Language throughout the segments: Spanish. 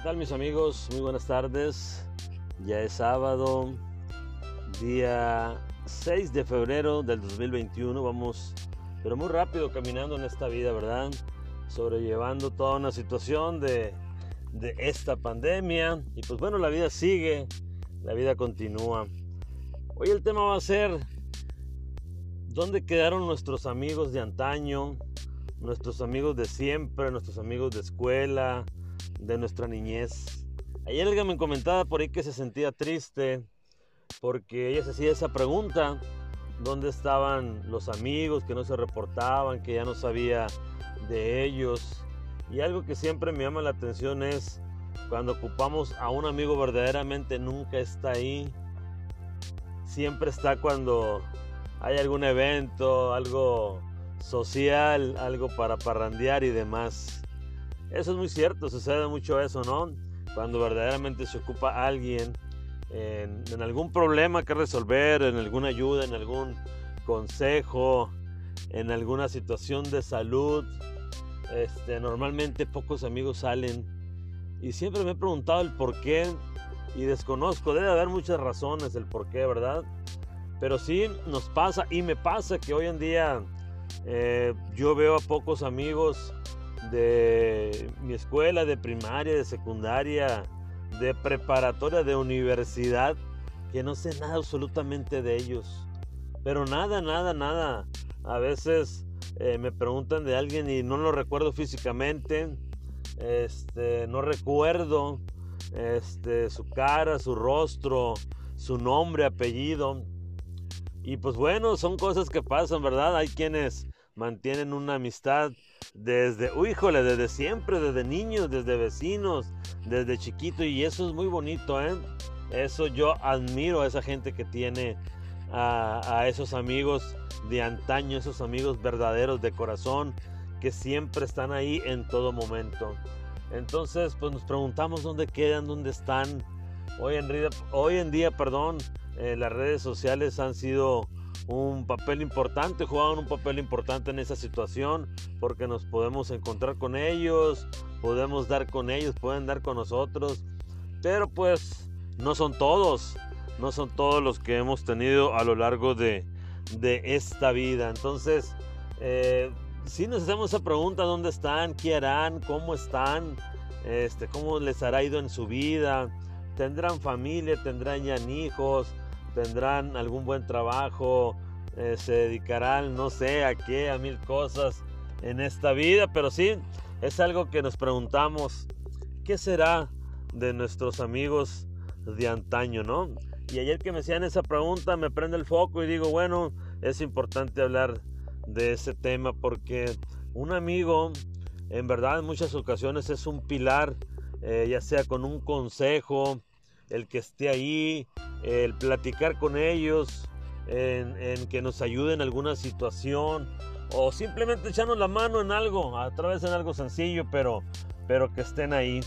¿Qué tal mis amigos? Muy buenas tardes. Ya es sábado, día 6 de febrero del 2021. Vamos, pero muy rápido caminando en esta vida, ¿verdad? Sobrellevando toda una situación de, de esta pandemia. Y pues bueno, la vida sigue, la vida continúa. Hoy el tema va a ser, ¿dónde quedaron nuestros amigos de antaño? Nuestros amigos de siempre, nuestros amigos de escuela, de nuestra niñez. Ayer alguien me comentaba por ahí que se sentía triste porque ella se hacía esa pregunta, ¿dónde estaban los amigos que no se reportaban, que ya no sabía de ellos? Y algo que siempre me llama la atención es cuando ocupamos a un amigo verdaderamente nunca está ahí. Siempre está cuando hay algún evento, algo social, algo para parrandear y demás. Eso es muy cierto, sucede mucho eso, ¿no? Cuando verdaderamente se ocupa alguien en, algún problema que resolver, en alguna ayuda, en algún consejo, en alguna situación de salud. Este, normalmente pocos amigos salen y siempre me he preguntado el por qué y desconozco, debe haber muchas razones del por qué, ¿verdad? Pero sí nos pasa y me pasa que hoy en día eh, yo veo a pocos amigos de mi escuela, de primaria, de secundaria, de preparatoria, de universidad, que no sé nada absolutamente de ellos. Pero nada, nada, nada. A veces eh, me preguntan de alguien y no lo recuerdo físicamente. Este, no recuerdo este, su cara, su rostro, su nombre, apellido. Y pues bueno, son cosas que pasan, ¿verdad? Hay quienes mantienen una amistad desde, híjole, desde siempre, desde niños, desde vecinos, desde chiquito y eso es muy bonito, ¿eh? Eso yo admiro a esa gente que tiene a, esos amigos de antaño, esos amigos verdaderos de corazón que siempre están ahí en todo momento. Entonces, pues nos preguntamos dónde quedan, dónde están. Hoy en día, hoy en día perdón, eh, las redes sociales han sido un papel importante, jugaban un papel importante en esa situación porque nos podemos encontrar con ellos, podemos dar con ellos, pueden dar con nosotros, pero pues no son todos, no son todos los que hemos tenido a lo largo de, esta vida. Entonces, eh, si nos hacemos esa pregunta, ¿dónde están? ¿Qué harán? ¿Cómo están? Este, ¿Cómo les hará ido en su vida? ¿Tendrán familia? ¿Tendrán ya hijos? Tendrán algún buen trabajo, eh, se dedicarán, no sé a qué, a mil cosas en esta vida, pero sí, es algo que nos preguntamos, ¿qué será de nuestros amigos de antaño, no? Y ayer que me hacían esa pregunta me prende el foco y digo, bueno, es importante hablar de ese tema porque un amigo, en verdad, en muchas ocasiones es un pilar, eh, ya sea con un consejo, el que esté ahí, el platicar con ellos, en, que nos ayuden en alguna situación o simplemente echarnos la mano en algo, a través de algo sencillo, pero, pero que estén ahí.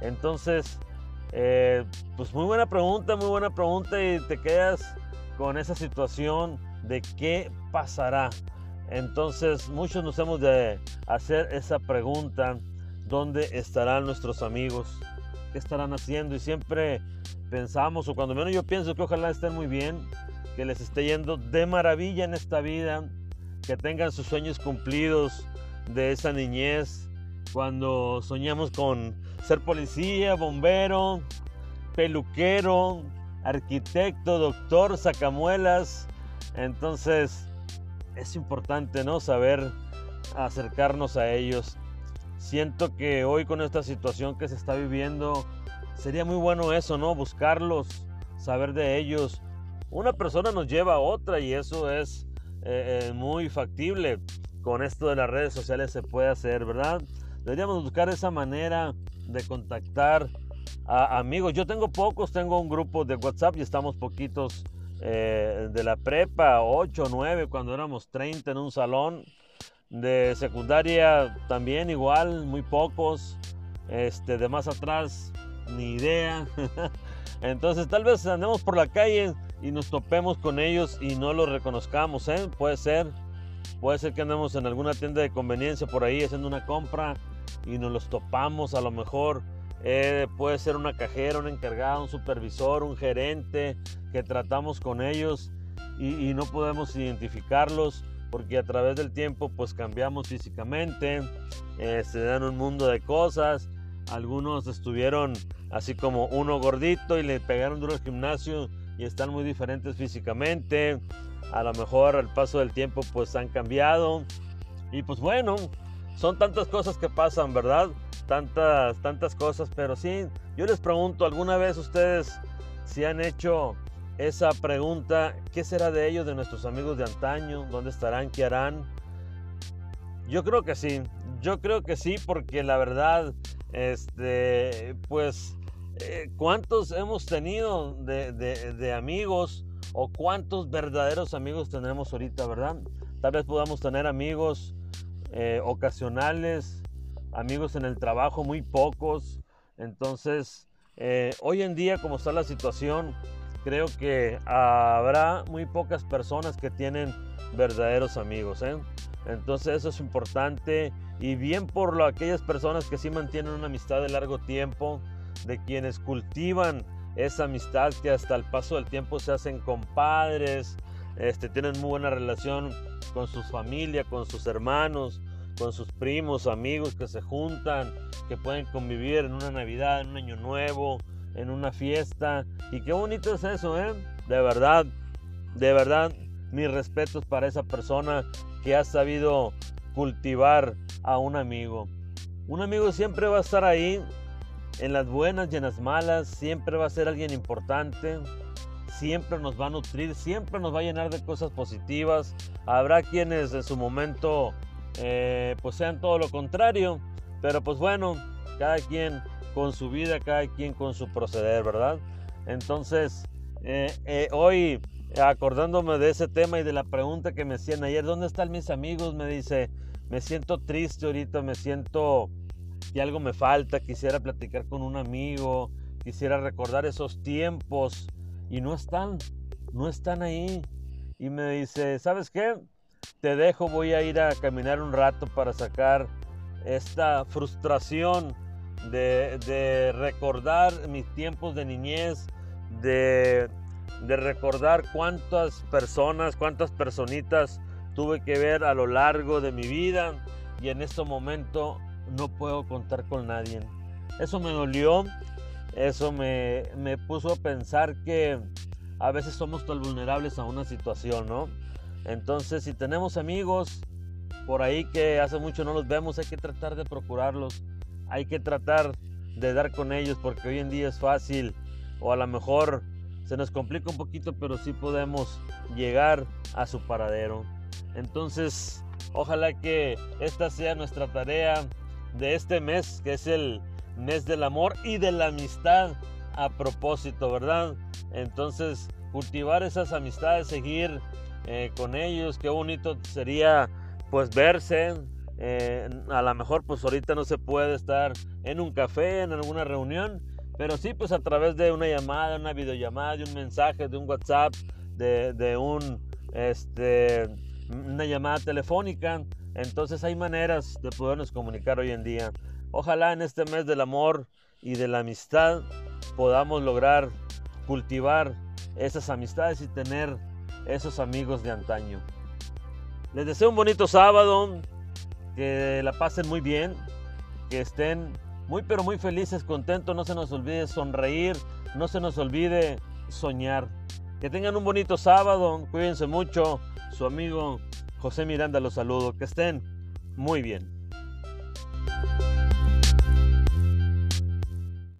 Entonces, eh, pues muy buena pregunta, muy buena pregunta y te quedas con esa situación de qué pasará. Entonces, muchos nos hemos de hacer esa pregunta, ¿dónde estarán nuestros amigos? ¿Qué estarán haciendo? Y siempre pensamos, o cuando menos yo pienso que ojalá estén muy bien, que les esté yendo de maravilla en esta vida, que tengan sus sueños cumplidos de esa niñez, cuando soñamos con ser policía, bombero, peluquero, arquitecto, doctor, sacamuelas. Entonces es importante, ¿no? Saber acercarnos a ellos. Siento que hoy con esta situación que se está viviendo, sería muy bueno eso, ¿no? Buscarlos, saber de ellos. Una persona nos lleva a otra y eso es eh, eh, muy factible. Con esto de las redes sociales se puede hacer, ¿verdad? Deberíamos buscar esa manera de contactar a amigos. Yo tengo pocos, tengo un grupo de WhatsApp y estamos poquitos eh, de la prepa, 8, 9, cuando éramos 30 en un salón. De secundaria también igual, muy pocos. Este, de más atrás ni idea. Entonces tal vez andemos por la calle y nos topemos con ellos y no los reconozcamos, ¿eh? Puede ser. Puede ser que andemos en alguna tienda de conveniencia por ahí haciendo una compra y nos los topamos a lo mejor eh, puede ser una cajera, un encargado, un supervisor, un gerente que tratamos con ellos y, no podemos identificarlos porque a través del tiempo pues cambiamos físicamente, eh, se dan un mundo de cosas, algunos estuvieron así como uno gordito y le pegaron duro al gimnasio y están muy diferentes físicamente, a lo mejor al paso del tiempo pues han cambiado. Y pues bueno, son tantas cosas que pasan, ¿verdad? Tantas, tantas cosas, pero sí, yo les pregunto, ¿alguna vez ustedes si han hecho esa pregunta, ¿qué será de ellos, de nuestros amigos de antaño? ¿Dónde estarán? ¿Qué harán? Yo creo que sí, yo creo que sí, porque la verdad, este, pues, eh, ¿cuántos hemos tenido de, amigos o cuántos verdaderos amigos tenemos ahorita, verdad? Tal vez podamos tener amigos eh, ocasionales, amigos en el trabajo, muy pocos. Entonces, eh, hoy en día, como está la situación, creo que habrá muy pocas personas que tienen verdaderos amigos. ¿eh? Entonces eso es importante y bien por lo, aquellas personas que sí mantienen una amistad de largo tiempo, de quienes cultivan esa amistad que hasta el paso del tiempo se hacen compadres, este, tienen muy buena relación con su familia, con sus hermanos, con sus primos, amigos que se juntan, que pueden convivir en una Navidad, en un Año Nuevo, en una fiesta. Y qué bonito es eso, ¿eh? De verdad, de verdad, mis respetos para esa persona que ha sabido cultivar a un amigo. Un amigo siempre va a estar ahí en las buenas y en las malas, siempre va a ser alguien importante, siempre nos va a nutrir, siempre nos va a llenar de cosas positivas. Habrá quienes en su momento eh, pues sean todo lo contrario, pero pues bueno, cada quien con su vida, cada quien con su proceder, ¿verdad? Entonces, eh, eh, hoy acordándome de ese tema y de la pregunta que me hacían ayer, ¿dónde están mis amigos? Me dice, me siento triste ahorita, me siento que algo me falta, quisiera platicar con un amigo, quisiera recordar esos tiempos y no están, no están ahí. Y me dice, ¿sabes qué? Te dejo, voy a ir a caminar un rato para sacar esta frustración de, recordar mis tiempos de niñez, de, recordar cuántas personas, cuántas personitas tuve que ver a lo largo de mi vida y en este momento no puedo contar con nadie. Eso me dolió, eso me, me puso a pensar que a veces somos tan vulnerables a una situación, ¿no? Entonces, si tenemos amigos por ahí que hace mucho no los vemos, hay que tratar de procurarlos hay que tratar de dar con ellos porque hoy en día es fácil o a lo mejor se nos complica un poquito, pero sí podemos llegar a su paradero. Entonces, ojalá que esta sea nuestra tarea de este mes, que es el mes del amor y de la amistad a propósito, ¿verdad? Entonces, cultivar esas amistades, seguir eh, con ellos, qué bonito sería pues verse, eh, a lo mejor pues ahorita no se puede estar en un café, en alguna reunión, pero sí pues a través de una llamada, una videollamada, de un mensaje, de un WhatsApp, de, un, este, una llamada telefónica. Entonces hay maneras de podernos comunicar hoy en día. Ojalá en este mes del amor y de la amistad podamos lograr cultivar esas amistades y tener esos amigos de antaño. Les deseo un bonito sábado, que la pasen muy bien, que estén muy pero muy felices, contentos, no se nos olvide sonreír, no se nos olvide soñar. Que tengan un bonito sábado, cuídense mucho, su amigo José Miranda los saludo, que estén muy bien.